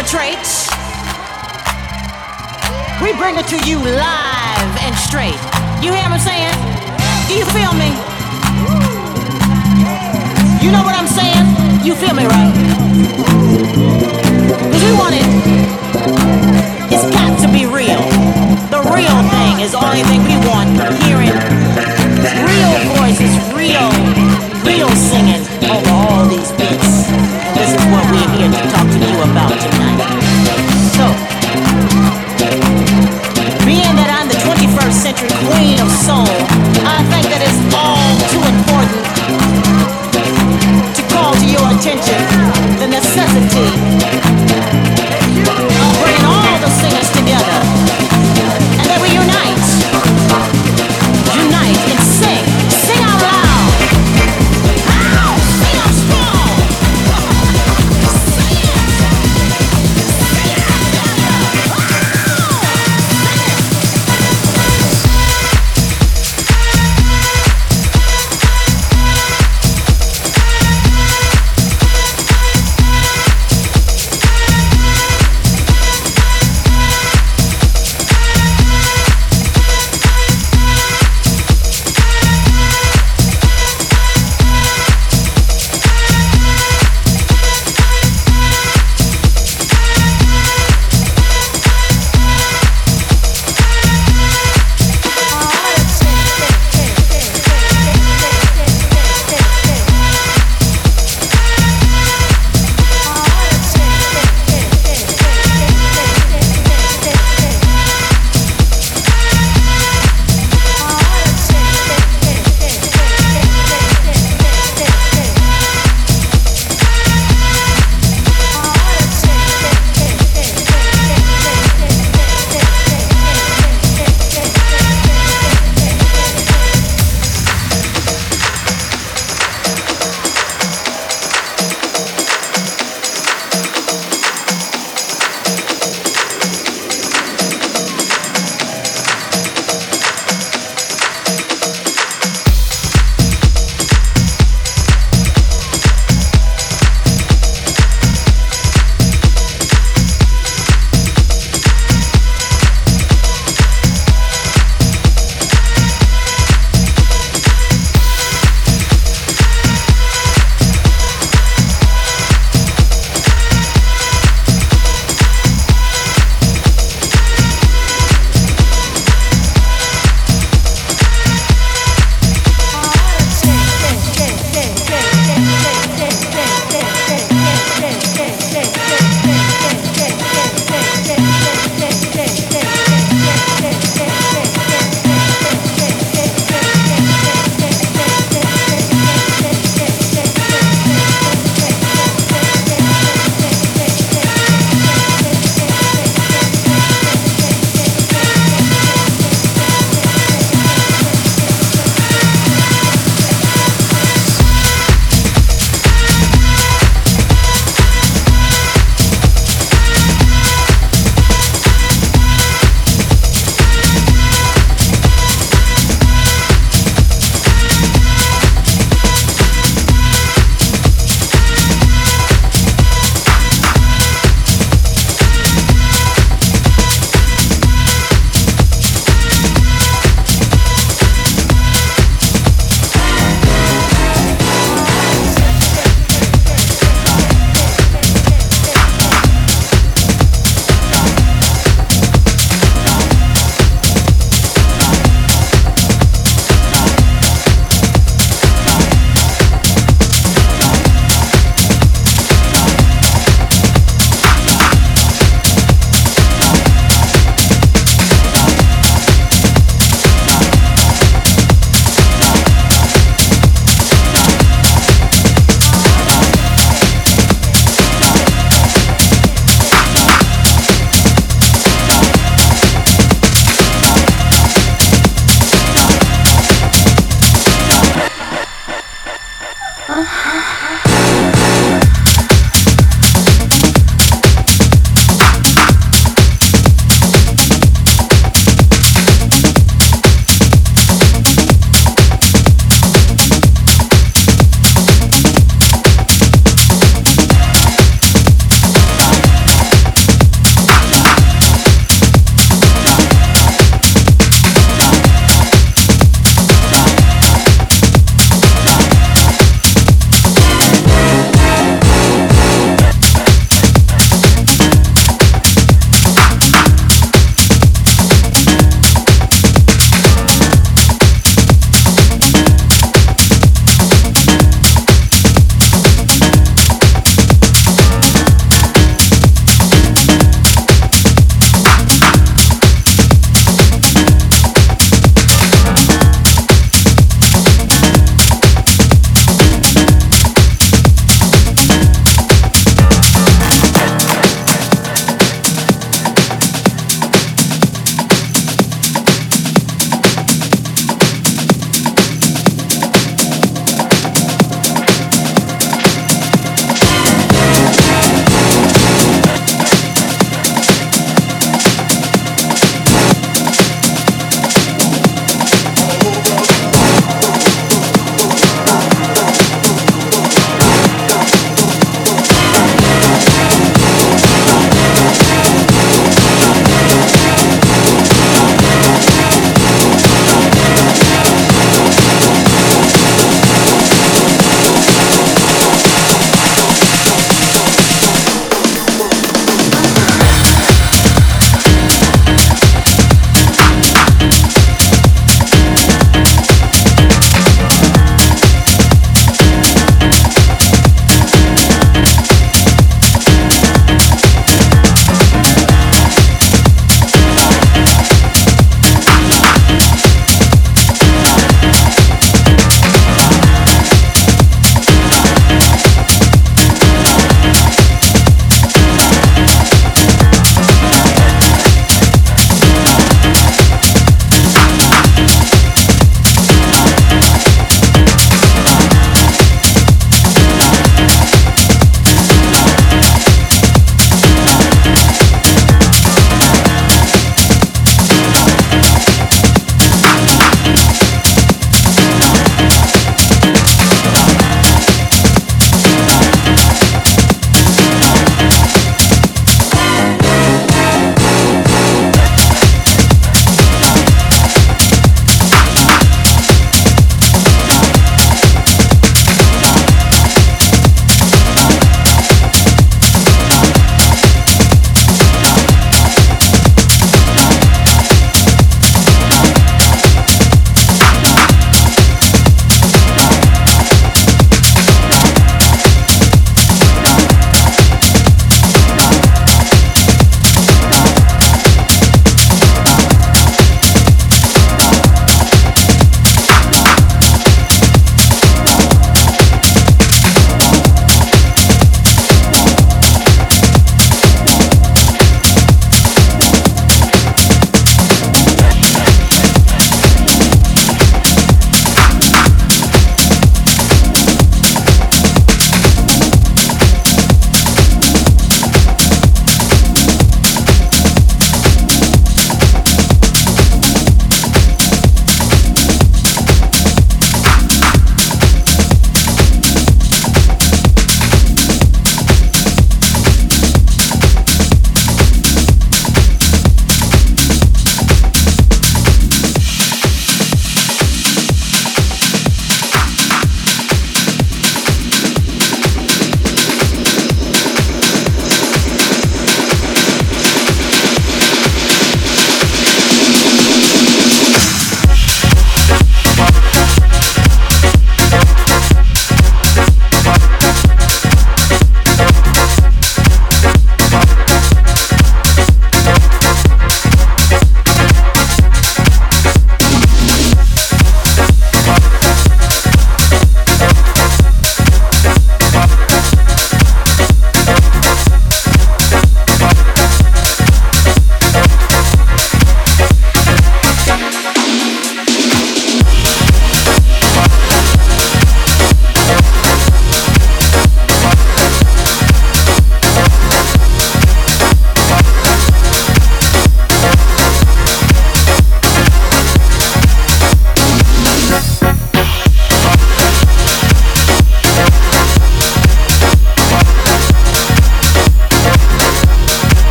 perpetrate. We bring it to you live and straight. You hear what I'm saying? Do you feel me? You know what I'm saying? You feel me, right? Cause we want it. It's got to be real. The real thing is the only thing we want. Hearing real voices, real, real singing over all these about tonight.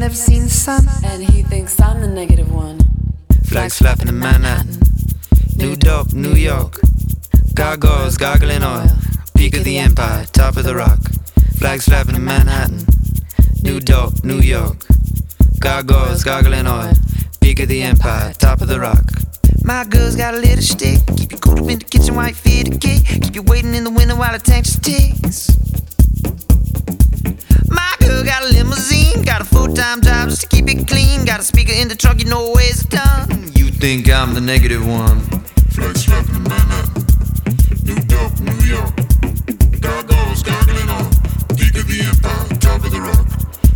The color yellow, never seen the sun. And he thinks I'm the negative one. Flags flapping in Manhattan. New dope, New York. Gargoyles gargling oil. Peak of the empire, top of the rock. Flags flapping in Manhattan. New dope, New York. Gargoyles gargling oil. Peak of the empire, top of the rock. My girl's got a little stick. Keep you cool up in the kitchen while you feed the kid. Keep you waiting in the window while the tank just ticks. My girl got a limousine, got a full-time job just to keep it clean. Got a speaker in the trunk, you know where it's done. You think I'm the negative one? Flex slapping in Manhattan. New dope, New York. Gargoyles gargling on. Peak of the empire, top of the rock.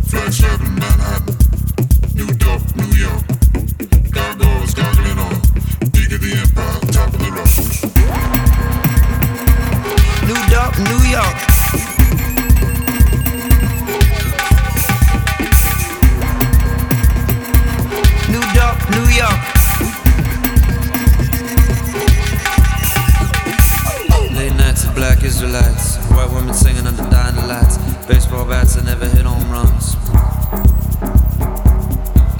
Flex slapping in Manhattan. New dope, New York. Gargoyles gargling on. Peak of the empire, top of the rock. New York, New York. York, Late nights of black Israelites, white women singing under dying lights, baseball bats that never hit home runs.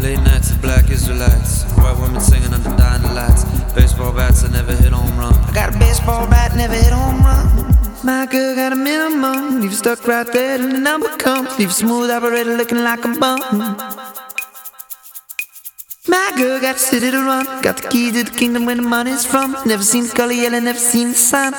Late nights of black Israelites, white women singing under dying lights, baseball bats that never hit home run. I got a baseball bat, never hit home run. My girl got a minimum, leave you stuck right there till the number comes. Leave a smooth operator looking like a bum. My girl got city to run, got the key to the kingdom where the money's from. Never seen the color yellow, never seen the sun.